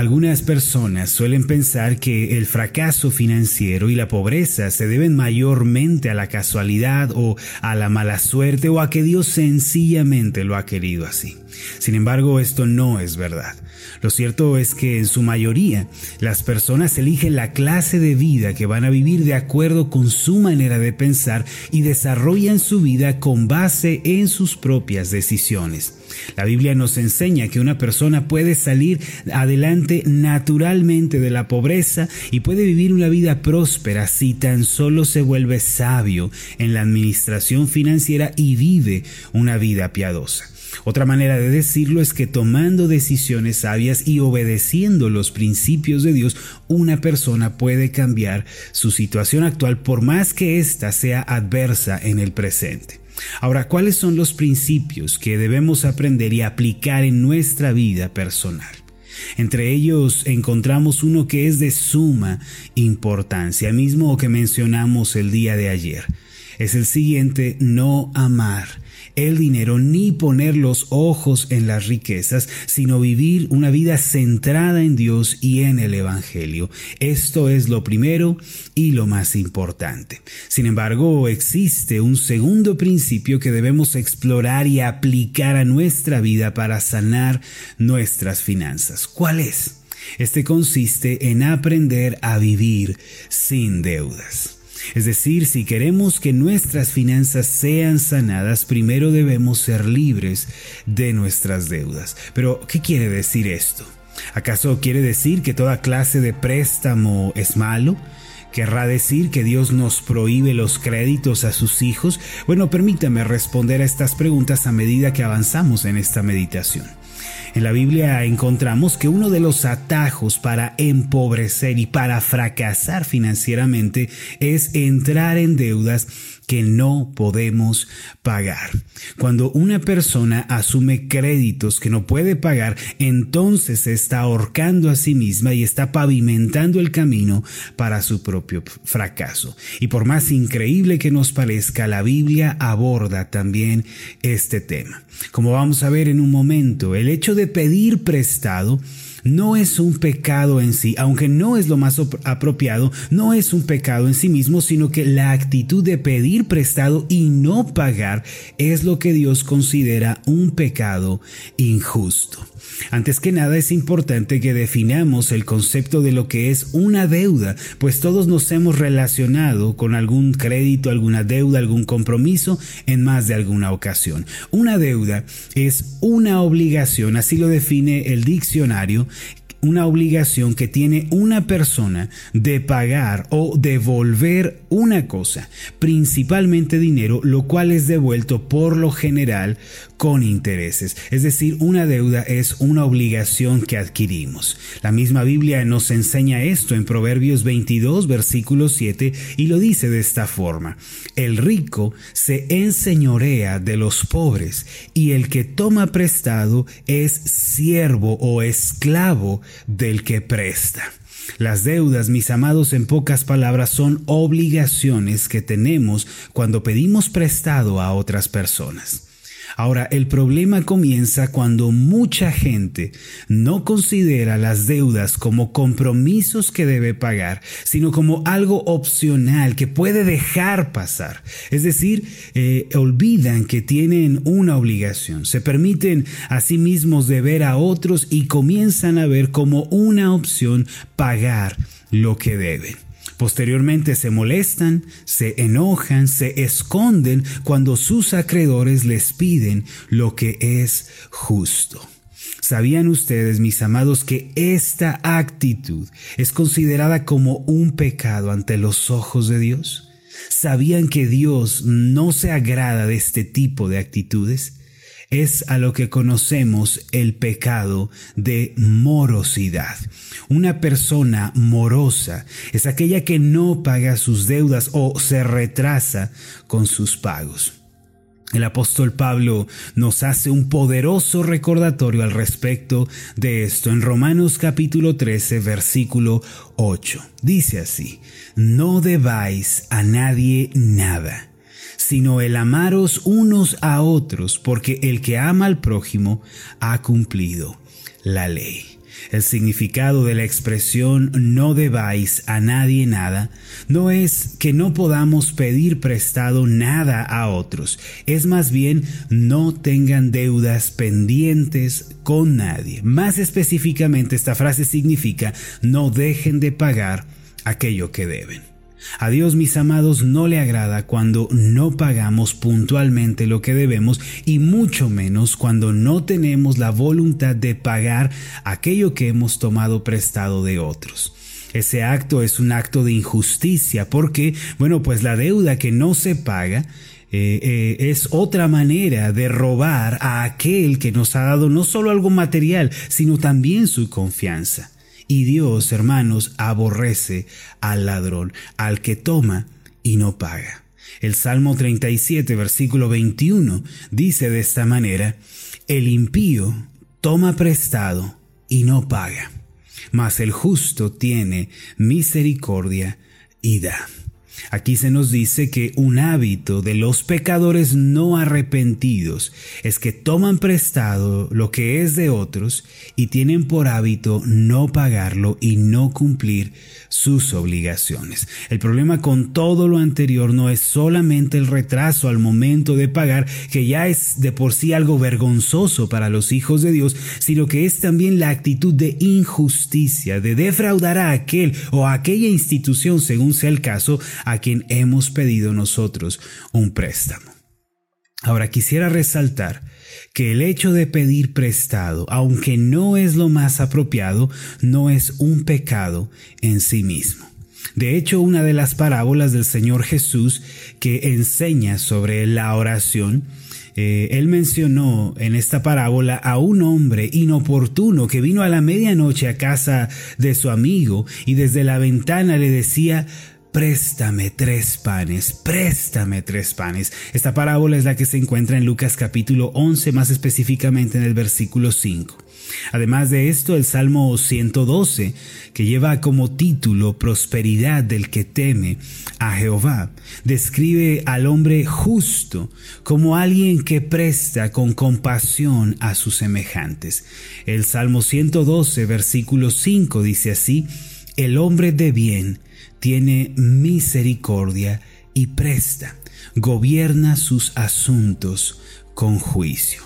Algunas personas suelen pensar que el fracaso financiero y la pobreza se deben mayormente a la casualidad o a la mala suerte o a que Dios sencillamente lo ha querido así. Sin embargo, esto no es verdad. Lo cierto es que en su mayoría las personas eligen la clase de vida que van a vivir de acuerdo con su manera de pensar y desarrollan su vida con base en sus propias decisiones. La Biblia nos enseña que una persona puede salir adelante naturalmente de la pobreza y puede vivir una vida próspera si tan solo se vuelve sabio en la administración financiera y vive una vida piadosa. Otra manera de decirlo es que tomando decisiones sabias y obedeciendo los principios de Dios, una persona puede cambiar su situación actual por más que ésta sea adversa en el presente. Ahora, ¿cuáles son los principios que debemos aprender y aplicar en nuestra vida personal? Entre ellos encontramos uno que es de suma importancia, mismo que mencionamos el día de ayer. Es el siguiente, no amar el dinero ni poner los ojos en las riquezas, sino vivir una vida centrada en Dios y en el Evangelio. Esto es lo primero y lo más importante. Sin embargo, existe un segundo principio que debemos explorar y aplicar a nuestra vida para sanar nuestras finanzas. ¿Cuál es? Este consiste en aprender a vivir sin deudas. Es decir, si queremos que nuestras finanzas sean sanadas, primero debemos ser libres de nuestras deudas. Pero, ¿qué quiere decir esto? ¿Acaso quiere decir que toda clase de préstamo es malo? ¿Querrá decir que Dios nos prohíbe los créditos a sus hijos? Bueno, permítame responder a estas preguntas a medida que avanzamos en esta meditación. En la Biblia encontramos que uno de los atajos para empobrecer y para fracasar financieramente es entrar en deudas que no podemos pagar. Cuando una persona asume créditos que no puede pagar, entonces se está ahorcando a sí misma y está pavimentando el camino para su propio fracaso. Y por más increíble que nos parezca, la Biblia aborda también este tema. Como vamos a ver en un momento, el hecho de pedir prestado no es un pecado en sí, aunque no es lo más apropiado, no es un pecado en sí mismo, sino que la actitud de pedir prestado y no pagar es lo que Dios considera un pecado injusto. Antes que nada es importante que definamos el concepto de lo que es una deuda, pues todos nos hemos relacionado con algún crédito, alguna deuda, algún compromiso en más de alguna ocasión. Una deuda es una obligación, así lo define el diccionario, una obligación que tiene una persona de pagar o devolver una cosa, principalmente dinero, lo cual es devuelto por lo general con intereses. Es decir, una deuda es una obligación que adquirimos. La misma Biblia nos enseña esto en Proverbios 22, versículo 7, y lo dice de esta forma. El rico se enseñorea de los pobres, y el que toma prestado es siervo o esclavo del que presta. Las deudas, mis amados, en pocas palabras, son obligaciones que tenemos cuando pedimos prestado a otras personas. Ahora, el problema comienza cuando mucha gente no considera las deudas como compromisos que debe pagar, sino como algo opcional que puede dejar pasar. Es decir, eh, olvidan que tienen una obligación, se permiten a sí mismos deber a otros y comienzan a ver como una opción pagar lo que deben. Posteriormente se molestan, se enojan, se esconden cuando sus acreedores les piden lo que es justo. ¿Sabían ustedes, mis amados, que esta actitud es considerada como un pecado ante los ojos de Dios? ¿Sabían que Dios no se agrada de este tipo de actitudes? Es a lo que conocemos el pecado de morosidad. Una persona morosa es aquella que no paga sus deudas o se retrasa con sus pagos. El apóstol Pablo nos hace un poderoso recordatorio al respecto de esto en Romanos capítulo 13 versículo 8. Dice así, no debáis a nadie nada sino el amaros unos a otros, porque el que ama al prójimo ha cumplido la ley. El significado de la expresión no debáis a nadie nada no es que no podamos pedir prestado nada a otros, es más bien no tengan deudas pendientes con nadie. Más específicamente esta frase significa no dejen de pagar aquello que deben. A Dios, mis amados, no le agrada cuando no pagamos puntualmente lo que debemos y mucho menos cuando no tenemos la voluntad de pagar aquello que hemos tomado prestado de otros. Ese acto es un acto de injusticia porque, bueno, pues la deuda que no se paga eh, eh, es otra manera de robar a aquel que nos ha dado no solo algo material, sino también su confianza. Y Dios, hermanos, aborrece al ladrón, al que toma y no paga. El Salmo 37, versículo 21, dice de esta manera, el impío toma prestado y no paga, mas el justo tiene misericordia y da. Aquí se nos dice que un hábito de los pecadores no arrepentidos es que toman prestado lo que es de otros y tienen por hábito no pagarlo y no cumplir sus obligaciones. El problema con todo lo anterior no es solamente el retraso al momento de pagar, que ya es de por sí algo vergonzoso para los hijos de Dios, sino que es también la actitud de injusticia, de defraudar a aquel o a aquella institución, según sea el caso, a quien hemos pedido nosotros un préstamo. Ahora quisiera resaltar que el hecho de pedir prestado, aunque no es lo más apropiado, no es un pecado en sí mismo. De hecho, una de las parábolas del Señor Jesús que enseña sobre la oración, eh, él mencionó en esta parábola a un hombre inoportuno que vino a la medianoche a casa de su amigo y desde la ventana le decía, préstame tres panes, préstame tres panes. Esta parábola es la que se encuentra en Lucas capítulo 11, más específicamente en el versículo 5. Además de esto, el Salmo 112, que lleva como título Prosperidad del que teme a Jehová, describe al hombre justo como alguien que presta con compasión a sus semejantes. El Salmo 112, versículo 5 dice así, el hombre de bien tiene misericordia y presta, gobierna sus asuntos con juicio.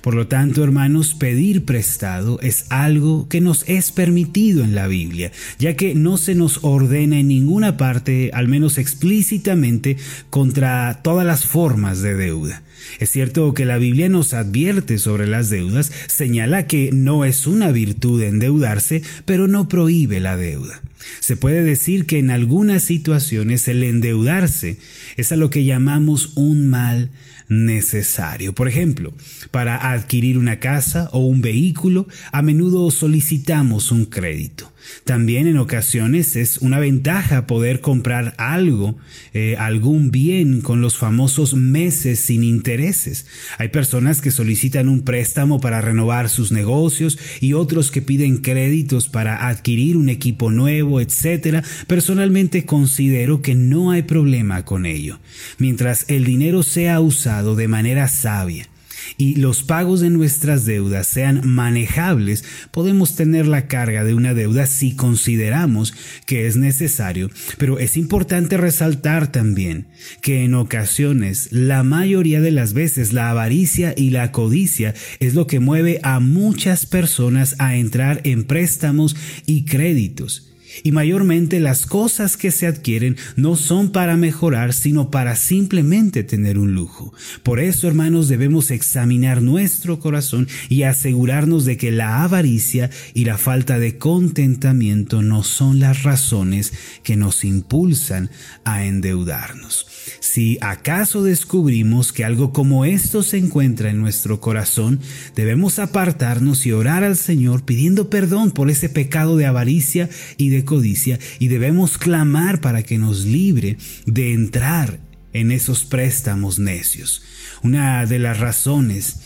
Por lo tanto, hermanos, pedir prestado es algo que nos es permitido en la Biblia, ya que no se nos ordena en ninguna parte, al menos explícitamente, contra todas las formas de deuda. Es cierto que la Biblia nos advierte sobre las deudas, señala que no es una virtud endeudarse, pero no prohíbe la deuda. Se puede decir que en algunas situaciones el endeudarse es a lo que llamamos un mal necesario. Por ejemplo, para adquirir una casa o un vehículo, a menudo solicitamos un crédito. También en ocasiones es una ventaja poder comprar algo, eh, algún bien con los famosos meses sin intereses. Hay personas que solicitan un préstamo para renovar sus negocios y otros que piden créditos para adquirir un equipo nuevo, etc. Personalmente considero que no hay problema con ello, mientras el dinero sea usado de manera sabia y los pagos de nuestras deudas sean manejables, podemos tener la carga de una deuda si consideramos que es necesario. Pero es importante resaltar también que en ocasiones, la mayoría de las veces, la avaricia y la codicia es lo que mueve a muchas personas a entrar en préstamos y créditos y mayormente las cosas que se adquieren no son para mejorar, sino para simplemente tener un lujo. Por eso, hermanos, debemos examinar nuestro corazón y asegurarnos de que la avaricia y la falta de contentamiento no son las razones que nos impulsan a endeudarnos. Si acaso descubrimos que algo como esto se encuentra en nuestro corazón, debemos apartarnos y orar al Señor pidiendo perdón por ese pecado de avaricia y de codicia y debemos clamar para que nos libre de entrar en esos préstamos necios. Una de las razones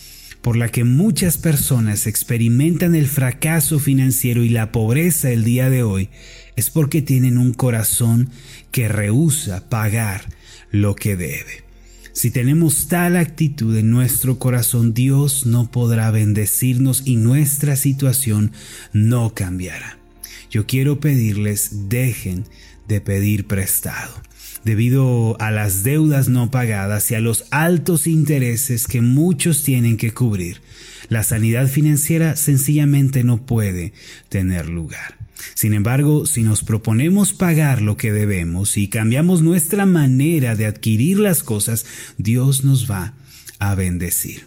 por la que muchas personas experimentan el fracaso financiero y la pobreza el día de hoy es porque tienen un corazón que rehúsa pagar lo que debe. Si tenemos tal actitud en nuestro corazón, Dios no podrá bendecirnos y nuestra situación no cambiará. Yo quiero pedirles, dejen de pedir prestado. Debido a las deudas no pagadas y a los altos intereses que muchos tienen que cubrir, la sanidad financiera sencillamente no puede tener lugar. Sin embargo, si nos proponemos pagar lo que debemos y cambiamos nuestra manera de adquirir las cosas, Dios nos va a bendecir.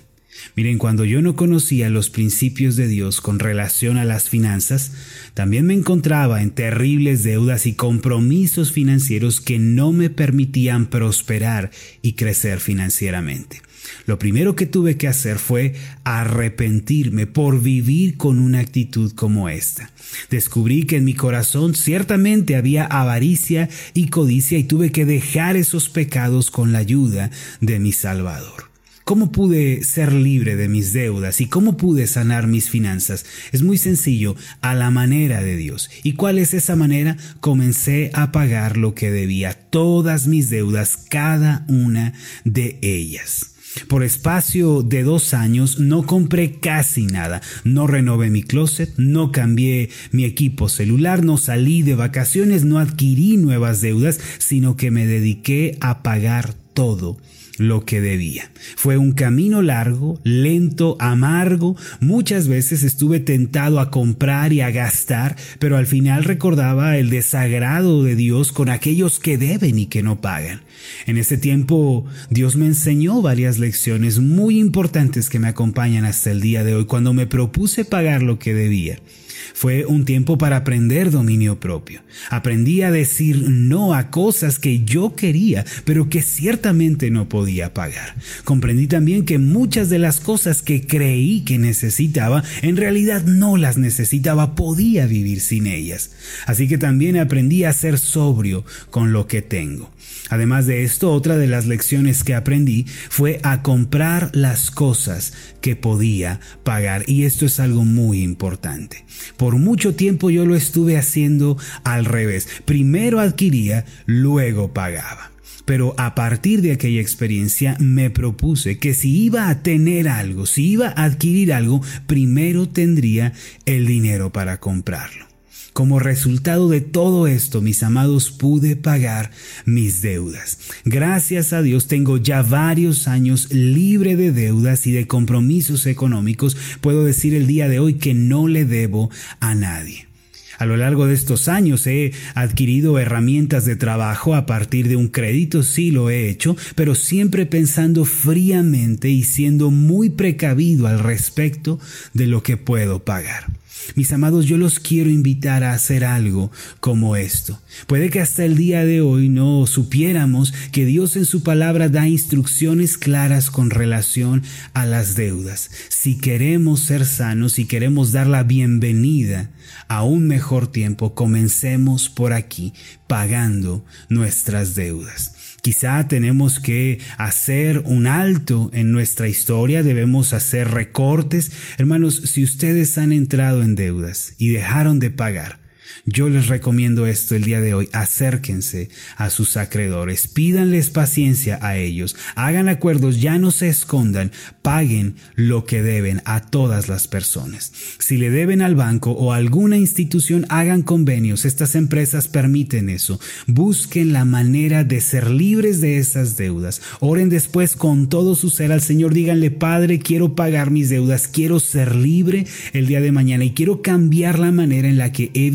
Miren, cuando yo no conocía los principios de Dios con relación a las finanzas, también me encontraba en terribles deudas y compromisos financieros que no me permitían prosperar y crecer financieramente. Lo primero que tuve que hacer fue arrepentirme por vivir con una actitud como esta. Descubrí que en mi corazón ciertamente había avaricia y codicia y tuve que dejar esos pecados con la ayuda de mi Salvador. ¿Cómo pude ser libre de mis deudas y cómo pude sanar mis finanzas? Es muy sencillo, a la manera de Dios. ¿Y cuál es esa manera? Comencé a pagar lo que debía, todas mis deudas, cada una de ellas. Por espacio de dos años no compré casi nada, no renové mi closet, no cambié mi equipo celular, no salí de vacaciones, no adquirí nuevas deudas, sino que me dediqué a pagar todo lo que debía. Fue un camino largo, lento, amargo. Muchas veces estuve tentado a comprar y a gastar, pero al final recordaba el desagrado de Dios con aquellos que deben y que no pagan. En ese tiempo Dios me enseñó varias lecciones muy importantes que me acompañan hasta el día de hoy cuando me propuse pagar lo que debía. Fue un tiempo para aprender dominio propio. Aprendí a decir no a cosas que yo quería, pero que ciertamente no podía pagar. Comprendí también que muchas de las cosas que creí que necesitaba, en realidad no las necesitaba, podía vivir sin ellas. Así que también aprendí a ser sobrio con lo que tengo. Además de esto, otra de las lecciones que aprendí fue a comprar las cosas que podía pagar. Y esto es algo muy importante. Por mucho tiempo yo lo estuve haciendo al revés. Primero adquiría, luego pagaba. Pero a partir de aquella experiencia me propuse que si iba a tener algo, si iba a adquirir algo, primero tendría el dinero para comprarlo. Como resultado de todo esto, mis amados, pude pagar mis deudas. Gracias a Dios tengo ya varios años libre de deudas y de compromisos económicos. Puedo decir el día de hoy que no le debo a nadie. A lo largo de estos años he adquirido herramientas de trabajo a partir de un crédito, sí lo he hecho, pero siempre pensando fríamente y siendo muy precavido al respecto de lo que puedo pagar. Mis amados, yo los quiero invitar a hacer algo como esto. Puede que hasta el día de hoy no supiéramos que Dios en su palabra da instrucciones claras con relación a las deudas. Si queremos ser sanos, y queremos dar la bienvenida a un mejor tiempo, comencemos por aquí, pagando nuestras deudas. Quizá tenemos que hacer un alto en nuestra historia, debemos hacer recortes. Hermanos, si ustedes han entrado en deudas y dejaron de pagar, yo les recomiendo esto el día de hoy. Acérquense a sus acreedores, pídanles paciencia a ellos, hagan acuerdos, ya no se escondan, paguen lo que deben a todas las personas. Si le deben al banco o a alguna institución, hagan convenios. Estas empresas permiten eso. Busquen la manera de ser libres de esas deudas. Oren después con todo su ser al Señor. Díganle, Padre, quiero pagar mis deudas, quiero ser libre el día de mañana y quiero cambiar la manera en la que he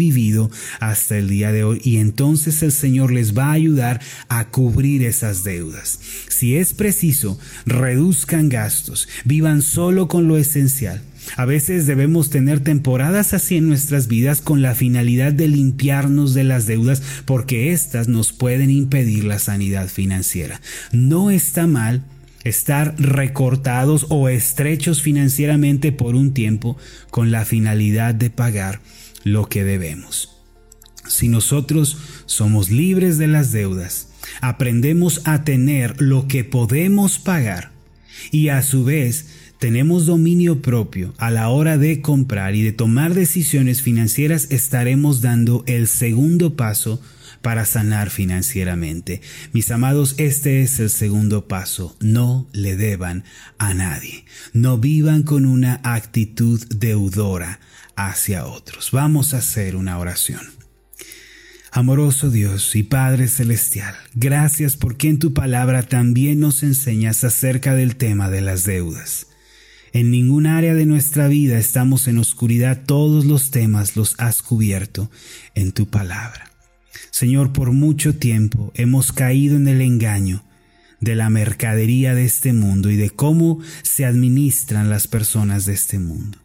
hasta el día de hoy y entonces el Señor les va a ayudar a cubrir esas deudas. Si es preciso, reduzcan gastos, vivan solo con lo esencial. A veces debemos tener temporadas así en nuestras vidas con la finalidad de limpiarnos de las deudas porque éstas nos pueden impedir la sanidad financiera. No está mal estar recortados o estrechos financieramente por un tiempo con la finalidad de pagar lo que debemos. Si nosotros somos libres de las deudas, aprendemos a tener lo que podemos pagar y a su vez tenemos dominio propio a la hora de comprar y de tomar decisiones financieras, estaremos dando el segundo paso para sanar financieramente. Mis amados, este es el segundo paso. No le deban a nadie. No vivan con una actitud deudora hacia otros. Vamos a hacer una oración. Amoroso Dios y Padre Celestial, gracias porque en tu palabra también nos enseñas acerca del tema de las deudas. En ningún área de nuestra vida estamos en oscuridad, todos los temas los has cubierto en tu palabra. Señor, por mucho tiempo hemos caído en el engaño de la mercadería de este mundo y de cómo se administran las personas de este mundo.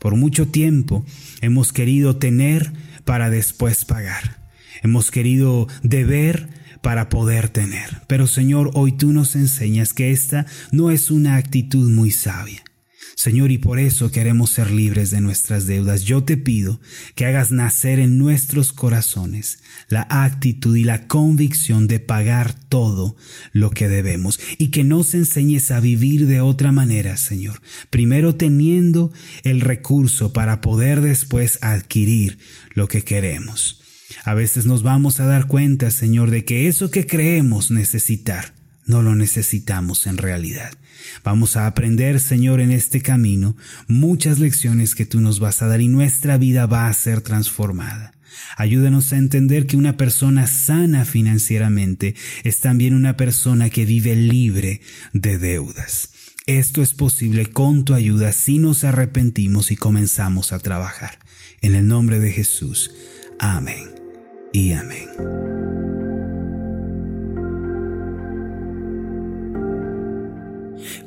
Por mucho tiempo hemos querido tener para después pagar. Hemos querido deber para poder tener. Pero Señor, hoy tú nos enseñas que esta no es una actitud muy sabia. Señor, y por eso queremos ser libres de nuestras deudas. Yo te pido que hagas nacer en nuestros corazones la actitud y la convicción de pagar todo lo que debemos y que nos enseñes a vivir de otra manera, Señor. Primero teniendo el recurso para poder después adquirir lo que queremos. A veces nos vamos a dar cuenta, Señor, de que eso que creemos necesitar, no lo necesitamos en realidad. Vamos a aprender, Señor, en este camino muchas lecciones que tú nos vas a dar y nuestra vida va a ser transformada. Ayúdanos a entender que una persona sana financieramente es también una persona que vive libre de deudas. Esto es posible con tu ayuda si nos arrepentimos y comenzamos a trabajar. En el nombre de Jesús. Amén y amén.